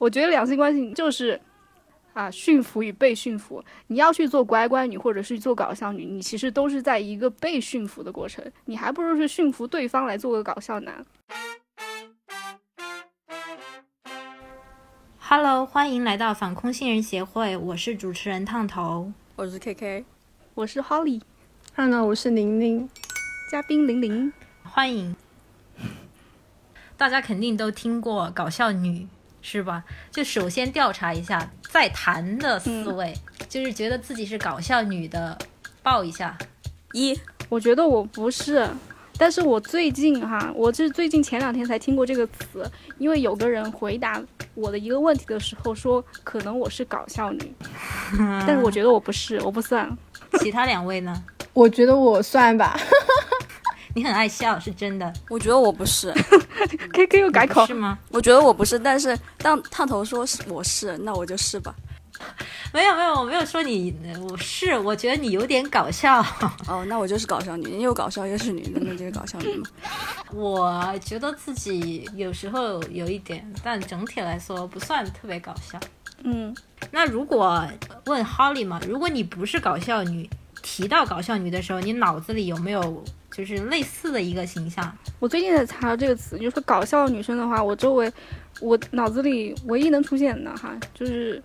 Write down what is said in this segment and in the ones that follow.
我觉得两性关系就是啊，驯服与被驯服。你要去做乖乖女，或者是做搞笑女，你其实都是在一个被驯服的过程。你还不如是驯服对方来做个搞笑男。Hello，欢迎来到反空性人协会，我是主持人烫头，我是 KK，我是 Holly。Hello，我是玲玲，嘉宾玲玲，欢迎。大家肯定都听过搞笑女是吧？就首先调查一下在谈的四位，就是觉得自己是搞笑女的，报一下。一，我觉得我不是，但是我最近哈，我是最近前两天才听过这个词，因为有个人回答我的一个问题的时候说，可能我是搞笑女，但是我觉得我不是，我不算。其他两位呢？我觉得我算吧。你很爱笑，是真的。我觉得我不是，K K 又改口是吗？我觉得我不是，但是当烫头说是我是，那我就是吧。没有没有，我没有说你我是，我觉得你有点搞笑。哦，那我就是搞笑女，又搞笑又是女的，那就是搞笑女嘛。我觉得自己有时候有一点，但整体来说不算特别搞笑。嗯，那如果问 Holly 嘛，如果你不是搞笑女，提到搞笑女的时候，你脑子里有没有？就是类似的一个形象。我最近在查这个词，就是搞笑女生的话，我周围，我脑子里唯一能出现的哈，就是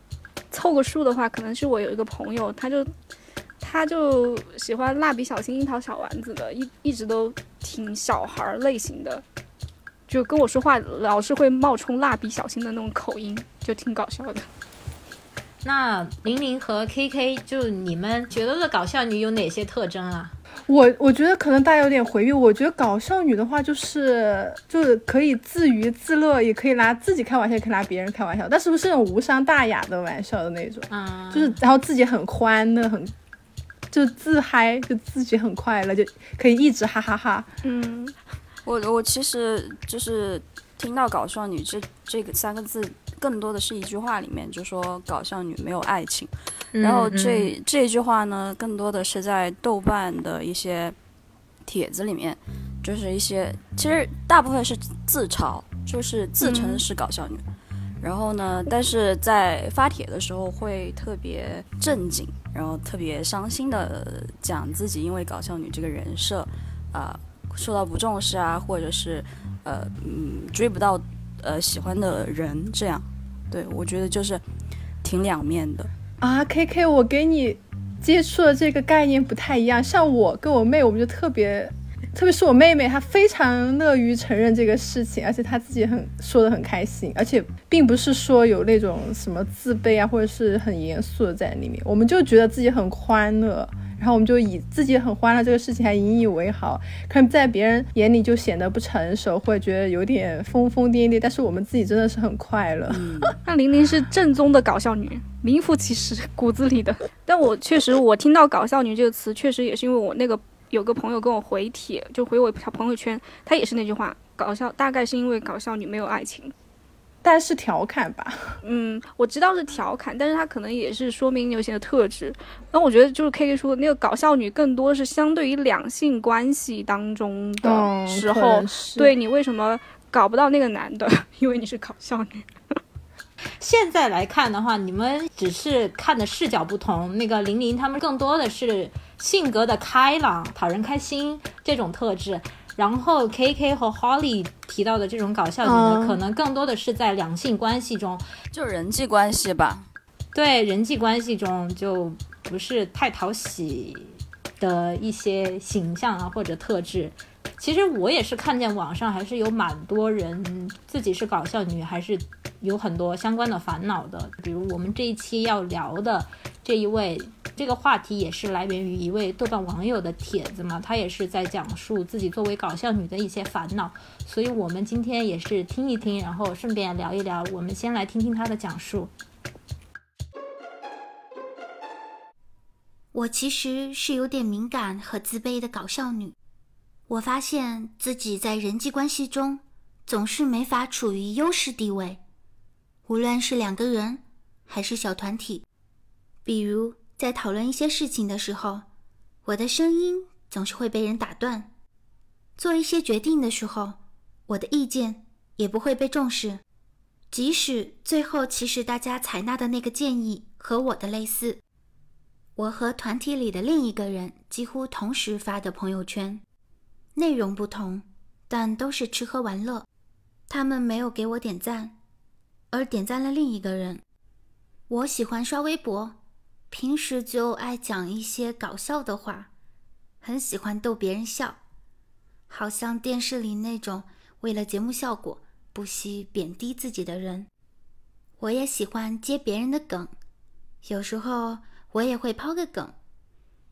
凑个数的话，可能是我有一个朋友，他就他就喜欢蜡笔小新、樱桃小丸子的，一一直都挺小孩类型的，就跟我说话老是会冒充蜡笔小新的那种口音，就挺搞笑的。那玲玲和 KK，就你们觉得的搞笑女有哪些特征啊？我我觉得可能大家有点回避。我觉得搞笑女的话，就是就是可以自娱自乐，也可以拿自己开玩笑，也可以拿别人开玩笑，但是不是那种无伤大雅的玩笑的那种。嗯，就是然后自己很欢乐，很就自嗨，就自己很快乐，就可以一直哈哈哈。嗯，我我其实就是听到搞笑女这这个三个字，更多的是一句话里面就说搞笑女没有爱情。然后这这句话呢，更多的是在豆瓣的一些帖子里面，就是一些其实大部分是自嘲，就是自称是搞笑女。然后呢，但是在发帖的时候会特别正经，然后特别伤心的讲自己因为搞笑女这个人设啊受到不重视啊，或者是呃嗯追不到呃喜欢的人这样。对我觉得就是挺两面的。啊，K K，我给你接触的这个概念不太一样。像我跟我妹，我们就特别，特别是我妹妹，她非常乐于承认这个事情，而且她自己很说的很开心，而且并不是说有那种什么自卑啊，或者是很严肃的在里面。我们就觉得自己很欢乐。然后我们就以自己很欢乐这个事情还引以为豪，可能在别人眼里就显得不成熟，或者觉得有点疯疯癫癫，但是我们自己真的是很快乐。那玲玲是正宗的搞笑女，名副其实，骨子里的。但我确实，我听到“搞笑女”这个词，确实也是因为我那个有个朋友跟我回帖，就回我条朋友圈，他也是那句话，搞笑，大概是因为搞笑女没有爱情。但是调侃吧，嗯，我知道是调侃，但是他可能也是说明你有些特质。那我觉得就是 K K 说的那个搞笑女，更多是相对于两性关系当中的时候，对你为什么搞不到那个男的？因为你是搞笑女。现在来看的话，你们只是看的视角不同。那个玲玲他们更多的是性格的开朗、讨人开心这种特质。然后 K K 和 Holly 提到的这种搞笑女呢，可能更多的是在两性关系中，就人际关系吧。对人际关系中就不是太讨喜的一些形象啊或者特质。其实我也是看见网上还是有蛮多人自己是搞笑女，还是有很多相关的烦恼的。比如我们这一期要聊的这一位。这个话题也是来源于一位豆瓣网友的帖子嘛，他也是在讲述自己作为搞笑女的一些烦恼，所以我们今天也是听一听，然后顺便聊一聊。我们先来听听他的讲述。我其实是有点敏感和自卑的搞笑女，我发现自己在人际关系中总是没法处于优势地位，无论是两个人还是小团体，比如。在讨论一些事情的时候，我的声音总是会被人打断；做一些决定的时候，我的意见也不会被重视。即使最后其实大家采纳的那个建议和我的类似，我和团体里的另一个人几乎同时发的朋友圈，内容不同，但都是吃喝玩乐。他们没有给我点赞，而点赞了另一个人。我喜欢刷微博，平时就爱讲一些搞笑的话，很喜欢逗别人笑，好像电视里那种为了节目效果不惜贬低自己的人。我也喜欢接别人的梗，有时候我也会抛个梗，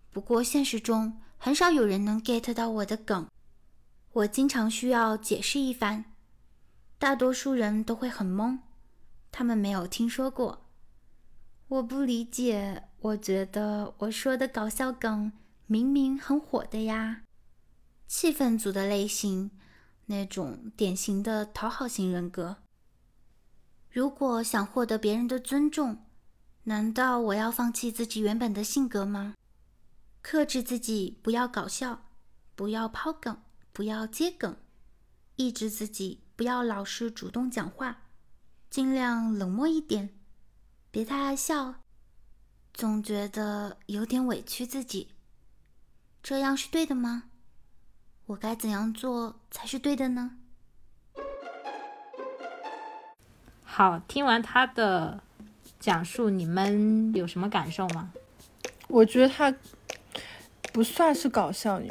不过现实中很少有人能 get 到我的梗，我经常需要解释一番，大多数人都会很懵，他们没有听说过。我不理解，我觉得我说的搞笑梗明明很火的呀。气氛组的类型，那种典型的讨好型人格。如果想获得别人的尊重，难道我要放弃自己原本的性格吗？克制自己，不要搞笑，不要抛梗，不要接梗，抑制自己，不要老是主动讲话，尽量冷漠一点。别太爱笑，总觉得有点委屈自己。这样是对的吗？我该怎样做才是对的呢？好，听完他的讲述，你们有什么感受吗？我觉得他不算是搞笑女，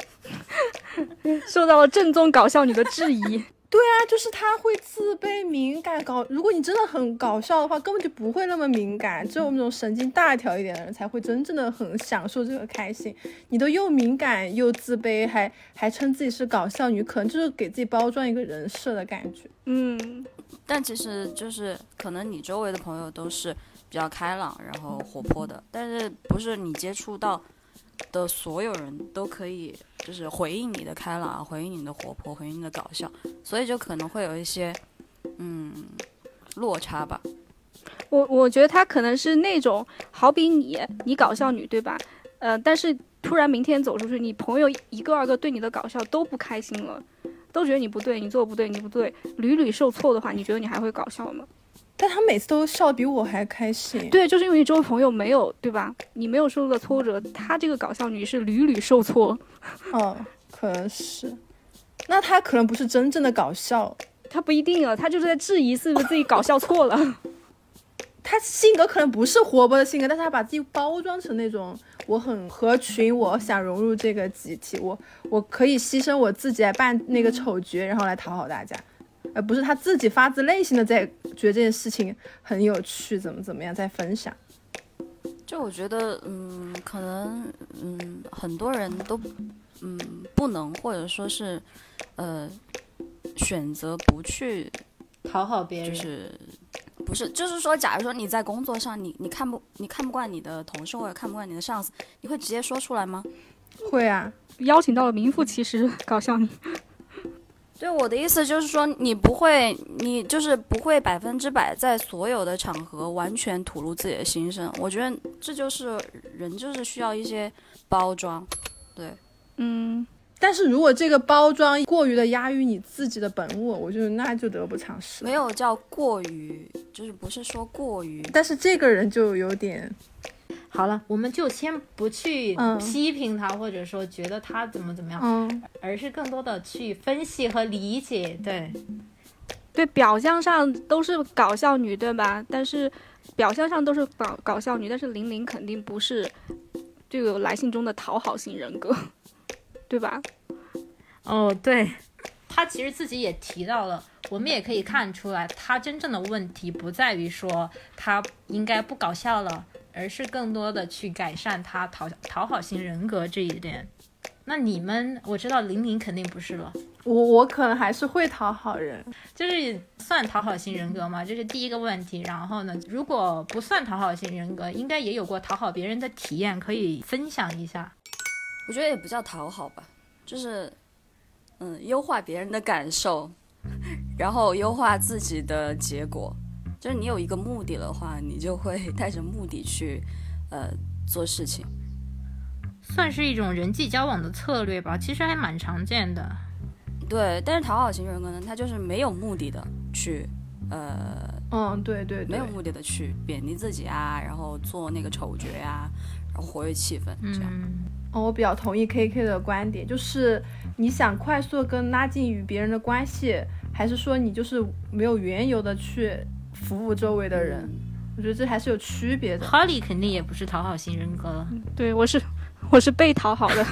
受到了正宗搞笑女的质疑。对啊，就是他会自卑敏感搞。如果你真的很搞笑的话，根本就不会那么敏感。只有那种神经大条一点的人才会真正的很享受这个开心。你都又敏感又自卑，还还称自己是搞笑女，可能就是给自己包装一个人设的感觉。嗯，但其实就是可能你周围的朋友都是比较开朗，然后活泼的，但是不是你接触到的所有人都可以。就是回应你的开朗，回应你的活泼，回应你的搞笑，所以就可能会有一些，嗯，落差吧。我我觉得他可能是那种，好比你，你搞笑女对吧？呃，但是突然明天走出去，你朋友一个二个对你的搞笑都不开心了，都觉得你不对，你做不对，你不对，屡屡受挫的话，你觉得你还会搞笑吗？但他每次都笑比我还开心。对，就是因为你周围朋友没有，对吧？你没有受到挫折，他这个搞笑女是屡屡受挫。哦，可能是。那他可能不是真正的搞笑，他不一定啊，他就是在质疑是不是自己搞笑错了。他性格可能不是活泼的性格，但是他把自己包装成那种我很合群，我想融入这个集体，我我可以牺牲我自己来扮那个丑角，然后来讨好大家。而不是他自己发自内心的在觉得这件事情很有趣，怎么怎么样在分享。就我觉得，嗯，可能，嗯，很多人都，嗯，不能或者说是，呃，选择不去讨好别人，就是不是，就是说，假如说你在工作上，你你看不你看不惯你的同事或者看不惯你的上司，你会直接说出来吗？会啊，邀请到了名副其实搞笑你。对我的意思就是说，你不会，你就是不会百分之百在所有的场合完全吐露自己的心声。我觉得这就是人，就是需要一些包装。对，嗯。但是如果这个包装过于的压抑你自己的本我，我觉得那就得不偿失。没有叫过于，就是不是说过于，但是这个人就有点。好了，我们就先不去批评他，或者说觉得他怎么怎么样，而是更多的去分析和理解。对，对，表象上都是搞笑女，对吧？但是表象上都是搞搞笑女，但是玲玲肯定不是这个来信中的讨好型人格，对吧？哦，对，他其实自己也提到了，我们也可以看出来，他真正的问题不在于说他应该不搞笑了。而是更多的去改善他讨讨好型人格这一点。那你们，我知道玲玲肯定不是了。我我可能还是会讨好人，就是算讨好型人格吗？这是第一个问题。然后呢，如果不算讨好型人格，应该也有过讨好别人的体验，可以分享一下。我觉得也不叫讨好吧，就是嗯，优化别人的感受，然后优化自己的结果。就是你有一个目的的话，你就会 带着目的去，呃，做事情，算是一种人际交往的策略吧。其实还蛮常见的。对，但是讨好型人格呢，他就是没有目的的去，呃，嗯，对对对，没有目的的去贬低自己啊，然后做那个丑角呀、然后活跃气氛这样。嗯，哦，我比较同意 K K 的观点，就是你想快速跟拉近与别人的关系，还是说你就是没有缘由的去服务周围的人？我觉得这还是有区别的。Holly 肯定也不是讨好型人格了。对我是 我是被讨好的，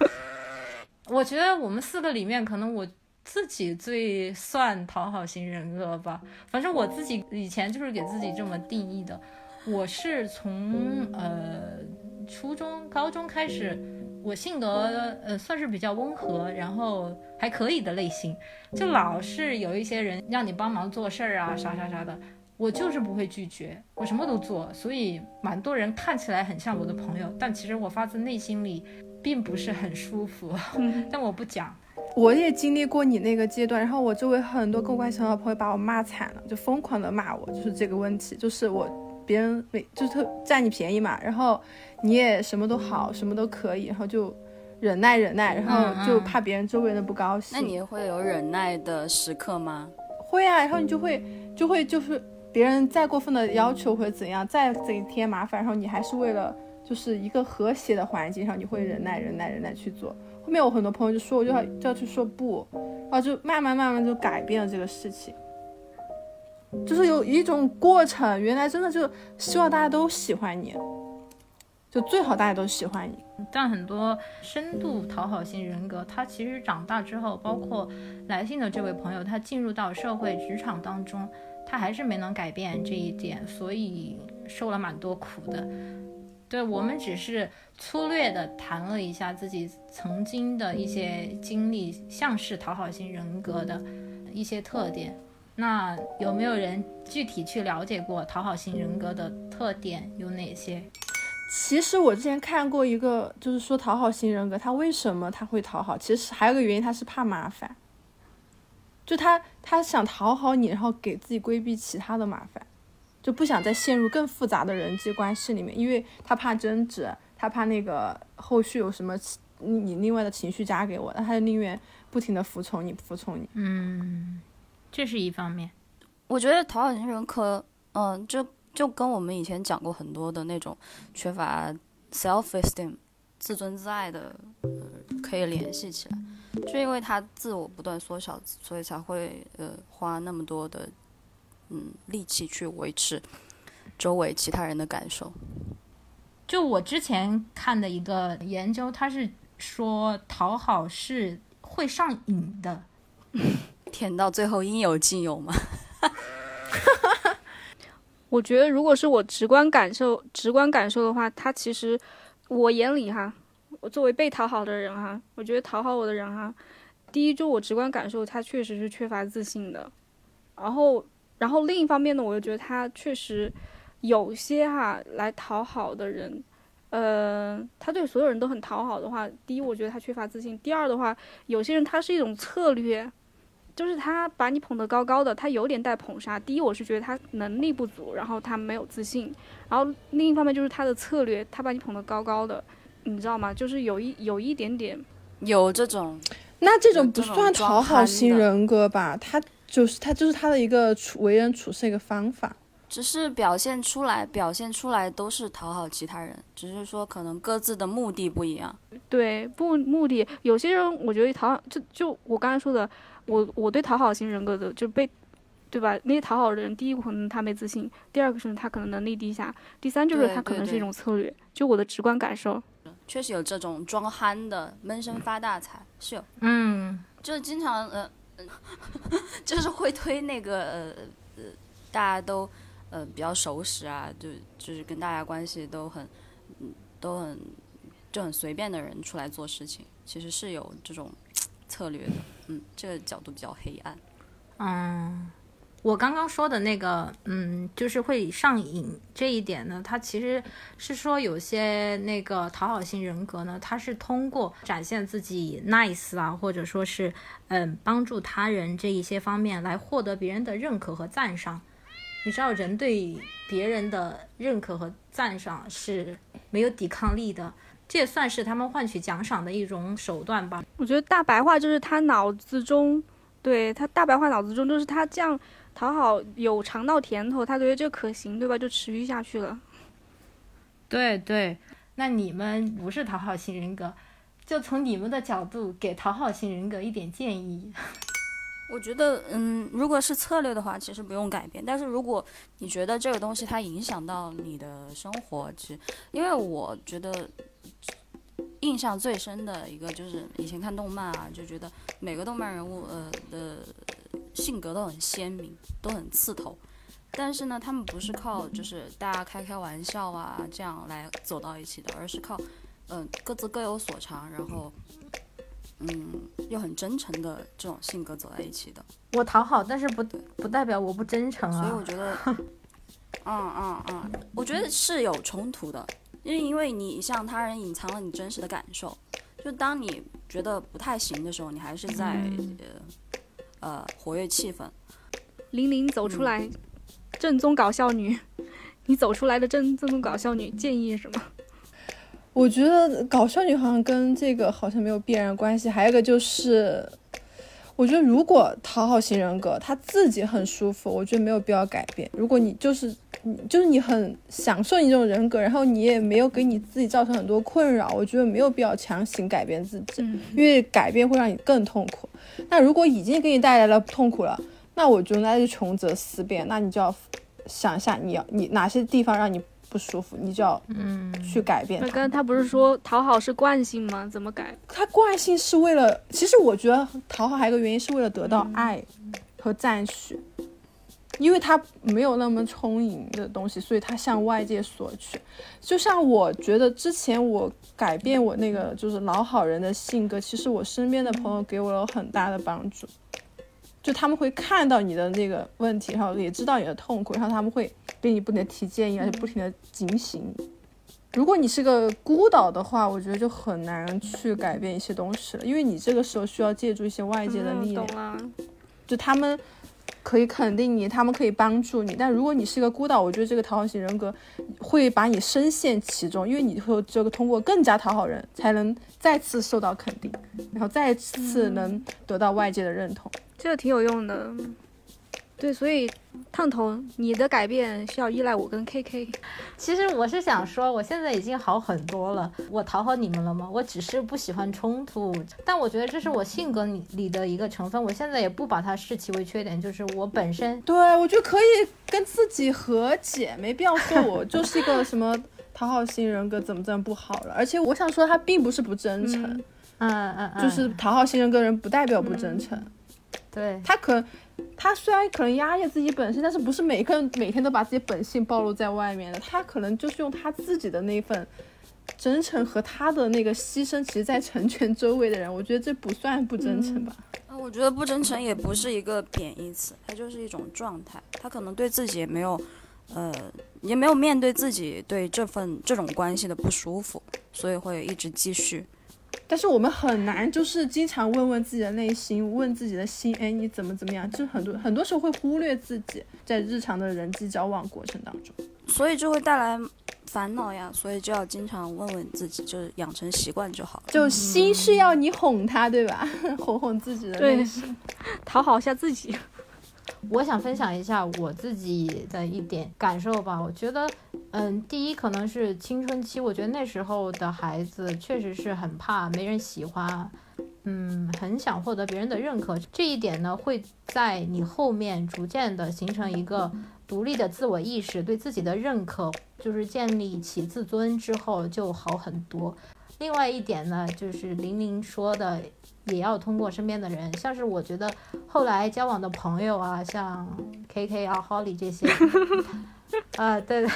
我觉得我们四个里面，可能我自己最算讨好型人格吧。反正我自己以前就是给自己这么定义的。我是从呃初中、高中开始，我性格呃算是比较温和，然后还可以的类型，就老是有一些人让你帮忙做事儿啊，啥啥啥的。我就是不会拒绝，我什么都做，所以蛮多人看起来很像我的朋友，但其实我发自内心里并不是很舒服，但我不讲。我也经历过你那个阶段，然后我周围很多跟我关系很好的朋友把我骂惨了，就疯狂的骂我，就是这个问题，就是我别人没就是特占你便宜嘛，然后你也什么都好，什么都可以，然后就忍耐忍耐，然后就怕别人周围人不高兴。那你会有忍耐的时刻吗？会啊，然后你就会就会就是别人再过分的要求或者怎样，再给你添麻烦，然后你还是为了就是一个和谐的环境，然后你会忍耐忍耐忍耐去做。后面我很多朋友就说我就要就要去说不，然后就慢慢慢慢就改变了这个事情，就是有一种过程，原来真的就希望大家都喜欢你，就最好大家都喜欢你。但很多深度讨好型人格，他其实长大之后，包括来信的这位朋友，他进入到社会职场当中，他还是没能改变这一点，所以受了蛮多苦的。对我们只是粗略的谈了一下自己曾经的一些经历，像是讨好型人格的一些特点。那有没有人具体去了解过讨好型人格的特点有哪些？其实我之前看过一个，就是说讨好型人格，他为什么他会讨好？其实还有个原因，他是怕麻烦，就他他想讨好你，然后给自己规避其他的麻烦，就不想再陷入更复杂的人际关系里面，因为他怕争执，他怕那个后续有什么其你另外的情绪加给我，那他就宁愿不停的服从你，服从你。嗯，这是一方面。我觉得讨好型人格，嗯、就就跟我们以前讲过很多的那种缺乏 self esteem 自尊自爱的，呃，可以联系起来。就因为他自我不断缩小，所以才会呃花那么多的嗯力气去维持周围其他人的感受。就我之前看的一个研究，他是说讨好是会上瘾的。舔到最后应有尽有嘛。我觉得如果是我直观感受、直观感受的话，他其实我眼里哈，我作为被讨好的人哈，我觉得讨好我的人哈，第一就我直观感受，他确实是缺乏自信的。然后，然后另一方面呢，我又觉得他确实有些哈来讨好的人，呃，他对所有人都很讨好的话，第一我觉得他缺乏自信，第二的话，有些人他是一种策略。就是他把你捧得高高的，他有点带捧杀。第一，我是觉得他能力不足，然后他没有自信，然后另一方面就是他的策略，他把你捧得高高的，你知道吗？就是有一有一点点，有这种那这种不算讨好型人格吧？他就是他就是他的一个处为人处事一个方法。只是表现出来，表现出来都是讨好其他人，只是说可能各自的目的不一样。对不目的。有些人我觉得讨好，就就我刚才说的，我我对讨好型人格的就被，对吧？那些讨好的人，第一可能他没自信，第二个是他可能能力低下，第三就是他可能是一种策略。就我的直观感受，确实有这种装憨的闷声发大财，是有，嗯，就是经常呃，呃 就是会推那个呃呃，大家都呃比较熟识啊，就就是跟大家关系都很嗯都很就很随便的人出来做事情，其实是有这种 策略的，这个角度比较黑暗。嗯，我刚刚说的那个，嗯，就是会上瘾这一点呢，它其实是说有些那个讨好型人格呢，它是通过展现自己 nice 啊，或者说是嗯帮助他人这一些方面来获得别人的认可和赞赏。你知道，人对别人的认可和赞赏是没有抵抗力的，这也算是他们换取奖赏的一种手段吧。我觉得大白话就是他脑子中，对他大白话脑子中就是他这样讨好有尝到甜头，他觉得这可行，对吧？就持续下去了。对对，那你们不是讨好型人格，就从你们的角度给讨好型人格一点建议。我觉得，嗯，如果是策略的话，其实不用改变。但是如果你觉得这个东西它影响到你的生活，其实，因为我觉得印象最深的一个就是以前看动漫啊，就觉得每个动漫人物呃的性格都很鲜明，都很刺头。但是呢，他们不是靠就是大家开开玩笑啊这样来走到一起的，而是靠嗯各自各有所长，然后。嗯，又很真诚的这种性格走在一起的。我讨好，但是不不代表我不真诚啊。所以我觉得，嗯嗯嗯，我觉得是有冲突的，因为因为你向他人隐藏了你真实的感受。就当你觉得不太行的时候，你还是在呃呃活跃气氛。玲玲走出来，正宗搞笑女，你走出来的正正宗搞笑女，建议什么？我觉得搞笑女好像跟这个好像没有必然关系。还有一个就是，我觉得如果讨好型人格他自己很舒服，我觉得没有必要改变。如果你就是你就是你很享受你这种人格，然后你也没有给你自己造成很多困扰，我觉得没有必要强行改变自己，因为改变会让你更痛苦。那如果已经给你带来了痛苦了，那我觉得那就穷则思变，那你就要想一下你要你哪些地方让你。不舒服，你就要嗯去改变。那刚他不是说讨好是惯性吗？怎么改？他惯性是为了，其实我觉得讨好还有一个原因是为了得到爱和赞许，因为他没有那么充盈的东西，所以他向外界索取。就像我觉得之前我改变我那个就是老好人的性格，其实我身边的朋友给我了很大的帮助。就他们会看到你的那个问题，然后也知道你的痛苦，然后他们会给你不停的提建议，而且不停的警醒。如果你是个孤岛的话，我觉得就很难去改变一些东西了，因为你这个时候需要借助一些外界的力量。就他们可以肯定你，他们可以帮助你，但如果你是一个孤岛，我觉得这个讨好型人格会把你深陷其中，因为你会这个通过更加讨好人才能再次受到肯定，然后再次能得到外界的认同。这个挺有用的，对，所以烫头，你的改变需要依赖我跟 KK。其实我是想说，我现在已经好很多了。我讨好你们了吗？我只是不喜欢冲突，但我觉得这是我性格里里的一个成分。我现在也不把它视其为缺点，就是我本身。对，我觉得可以跟自己和解，没必要说我 就是一个什么讨好型人格，怎么怎么不好了。而且我想说，他并不是不真诚，嗯嗯嗯，就是讨好型人格人不代表不真诚。对他可，他虽然可能压抑自己本性，但是不是每个人每天都把自己本性暴露在外面的。他可能就是用他自己的那份真诚和他的那个牺牲，其实在成全周围的人。我觉得这不算不真诚吧？啊，我觉得不真诚也不是一个贬义词，它就是一种状态。他可能对自己也没有，呃，也没有面对自己对这份这种关系的不舒服，所以会一直继续。但是我们很难，就是经常问问自己的内心，问自己的心，哎，你怎么怎么样？就很多很多时候会忽略自己在日常的人际交往过程当中，所以就会带来烦恼呀。所以就要经常问问自己，就是养成习惯就好了。就心是要你哄他，对吧？哄哄自己的内心，讨好一下自己。我想分享一下我自己的一点感受吧。我觉得，嗯，第一可能是青春期，我觉得那时候的孩子确实是很怕没人喜欢，嗯，很想获得别人的认可。这一点呢，会在你后面逐渐的形成一个独立的自我意识，对自己的认可，就是建立起自尊之后就好很多。另外一点呢，就是玲玲说的。也要通过身边的人，像是我觉得后来交往的朋友啊，像 K K 啊、Holly 这些，啊，对，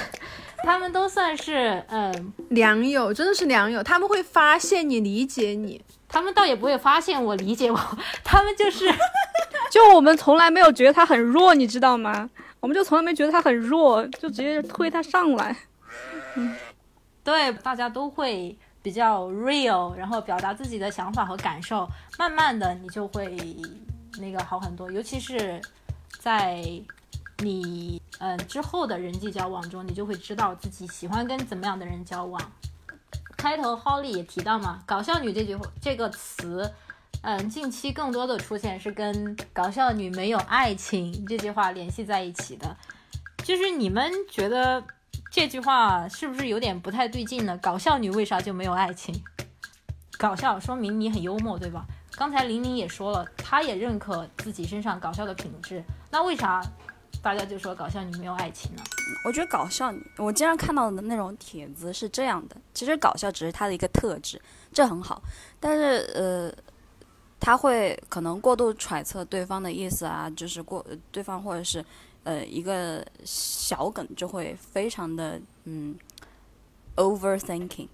他们都算是嗯良友，真的是良友。他们会发现你，理解你，他们倒也不会发现我理解我，他们就是，就我们从来没有觉得他很弱，你知道吗？我们就从来没觉得他很弱，就直接推他上来。嗯，对，大家都会。比较 real，然后表达自己的想法和感受，慢慢的你就会那个好很多。尤其是在你嗯之后的人际交往中，你就会知道自己喜欢跟怎么样的人交往。开头 Holly 也提到嘛，搞笑女这句这个词，嗯，近期更多的出现是跟“搞笑女没有爱情”这句话联系在一起的。就是你们觉得这句话是不是有点不太对劲呢？搞笑女为啥就没有爱情？搞笑说明你很幽默，对吧？刚才玲玲也说了，她也认可自己身上搞笑的品质。那为啥大家就说搞笑女没有爱情呢？我觉得搞笑女，我经常看到的那种帖子是这样的：其实搞笑只是她的一个特质，这很好。但是呃，他会可能过度揣测对方的意思啊，就是过对方或者是呃一个小梗就会非常的嗯 overthinking，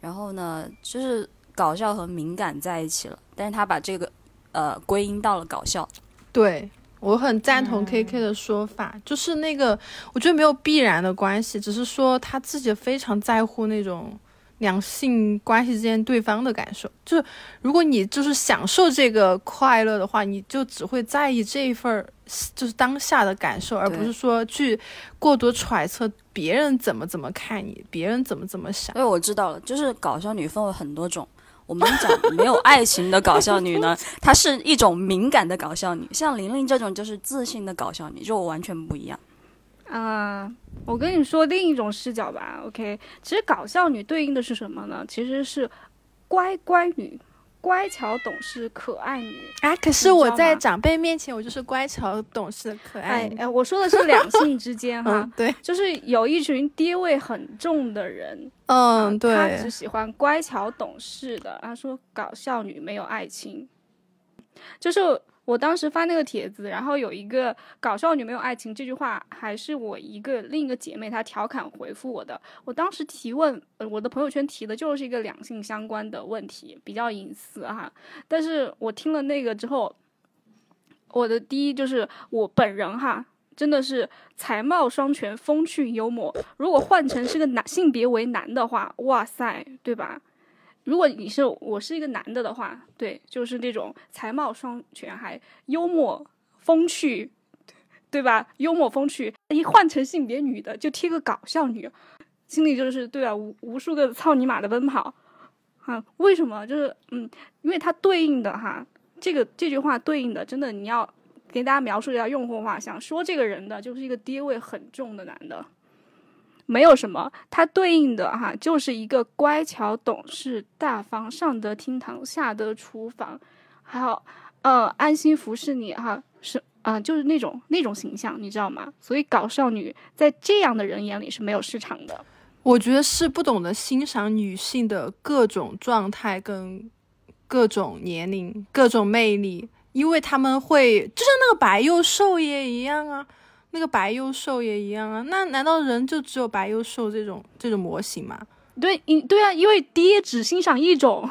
然后呢就是搞笑和敏感在一起了，但是他把这个呃归因到了搞笑。对我很赞同 K K 的说法，就是那个我觉得没有必然的关系，只是说他自己非常在乎那种。两性关系之间对方的感受，就是如果你就是享受这个快乐的话，你就只会在意这一份儿，就是当下的感受，而不是说去过多揣测别人怎么怎么看你，别人怎么怎么想。因为我知道了，就是搞笑女分为很多种。我们讲没有爱情的搞笑女呢，她是一种敏感的搞笑女，像玲玲这种就是自信的搞笑女，就完全不一样。啊，我跟你说另一种视角吧，OK？其实搞笑女对应的是什么呢？其实是乖乖女，乖巧懂事可爱女。哎，可是我在长辈面前，我就是乖巧懂事可爱。哎，我说的是两性之间 哈，对，就是有一群爹味很重的人，嗯，对，他只喜欢乖巧懂事的。他说搞笑女没有爱情，就是。我当时发那个帖子，然后有一个搞笑女没有爱情这句话，还是我一个另一个姐妹她调侃回复我的。我当时提问，我的朋友圈提的就是一个两性相关的问题，比较隐私哈。但是我听了那个之后，我的第一就是我本人哈，真的是才貌双全，风趣幽默。如果换成是个男性别为男的话，哇塞，对吧？如果你是我是一个男的的话，对，就是那种才貌双全还幽默风趣，对吧？幽默风趣，一换成性别女的就贴个搞笑女，心里就是对啊，无无数个操你妈的奔跑，啊，为什么？就是嗯，因为它对应的哈，这个这句话对应的，真的你要给大家描述一下用户画像，说这个人的就是一个爹味很重的男的。没有什么，它对应的哈就是一个乖巧懂事、大方、上得厅堂、下得厨房，还有呃安心服侍你哈，是啊，就是那种那种形象，你知道吗？所以搞笑女在这样的人眼里是没有市场的。我觉得是不懂得欣赏女性的各种状态跟各种年龄、各种魅力，因为他们会就像那个白幼瘦也一样啊。那个白幼瘦也一样啊，那难道人就只有白幼瘦这种这种模型吗？对，因对啊，因为爹只欣赏一种。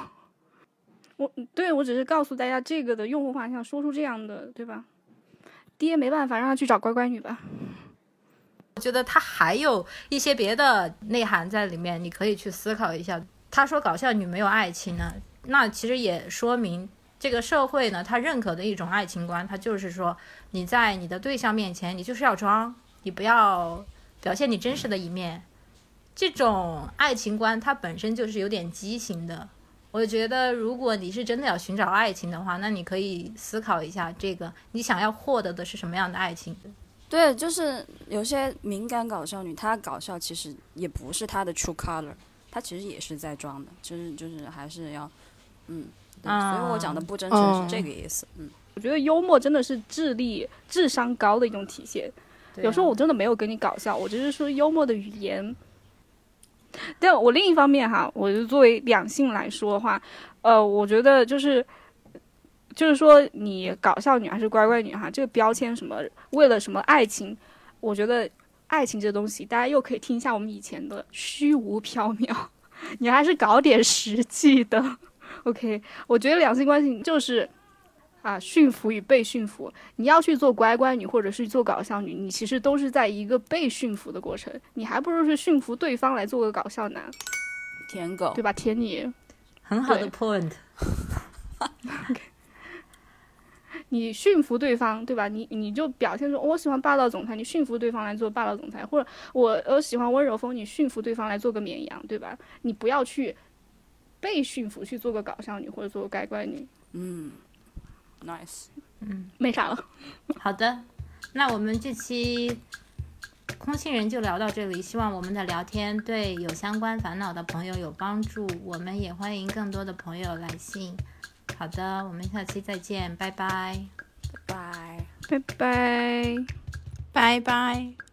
我对我只是告诉大家这个的用户画像，说出这样的，对吧？爹没办法，让他去找乖乖女吧。我觉得他还有一些别的内涵在里面，你可以去思考一下。他说搞笑女没有爱情呢，那其实也说明。这个社会呢，他认可的一种爱情观，他就是说，你在你的对象面前，你就是要装，你不要表现你真实的一面。这种爱情观，它本身就是有点畸形的。我觉得，如果你是真的要寻找爱情的话，那你可以思考一下，这个你想要获得的是什么样的爱情？对，就是有些敏感搞笑女，她搞笑其实也不是她的 true color，她其实也是在装的，就是就是还是要，嗯。所以我讲的不真诚是这个意思。嗯，我觉得幽默真的是智力、智商高的一种体现。有时候我真的没有跟你搞笑，我只是说幽默的语言。但我另一方面哈，我就作为两性来说的话，呃，我觉得就是，就是说你搞笑女还是乖乖女哈，这个标签什么，为了什么爱情？我觉得爱情这东西，大家又可以听一下我们以前的虚无缥缈，你还是搞点实际的。OK，我觉得两性关系就是啊，驯服与被驯服。你要去做乖乖女，或者是做搞笑女，你其实都是在一个被驯服的过程。你还不如是驯服对方来做个搞笑男，舔狗，对吧？舔你，很好的 point。你驯服对方，对吧？你你就表现出我喜欢霸道总裁，你驯服对方来做霸道总裁，或者我我喜欢温柔风，你驯服对方来做个绵羊，对吧？你不要去。被驯服去做个搞笑女或者做个乖乖女，嗯，nice 嗯。没啥了。好的，那我们这期空心人就聊到这里。希望我们的聊天对有相关烦恼的朋友有帮助。我们也欢迎更多的朋友来信。好的，我们下期再见，拜拜拜。拜。拜拜。拜拜。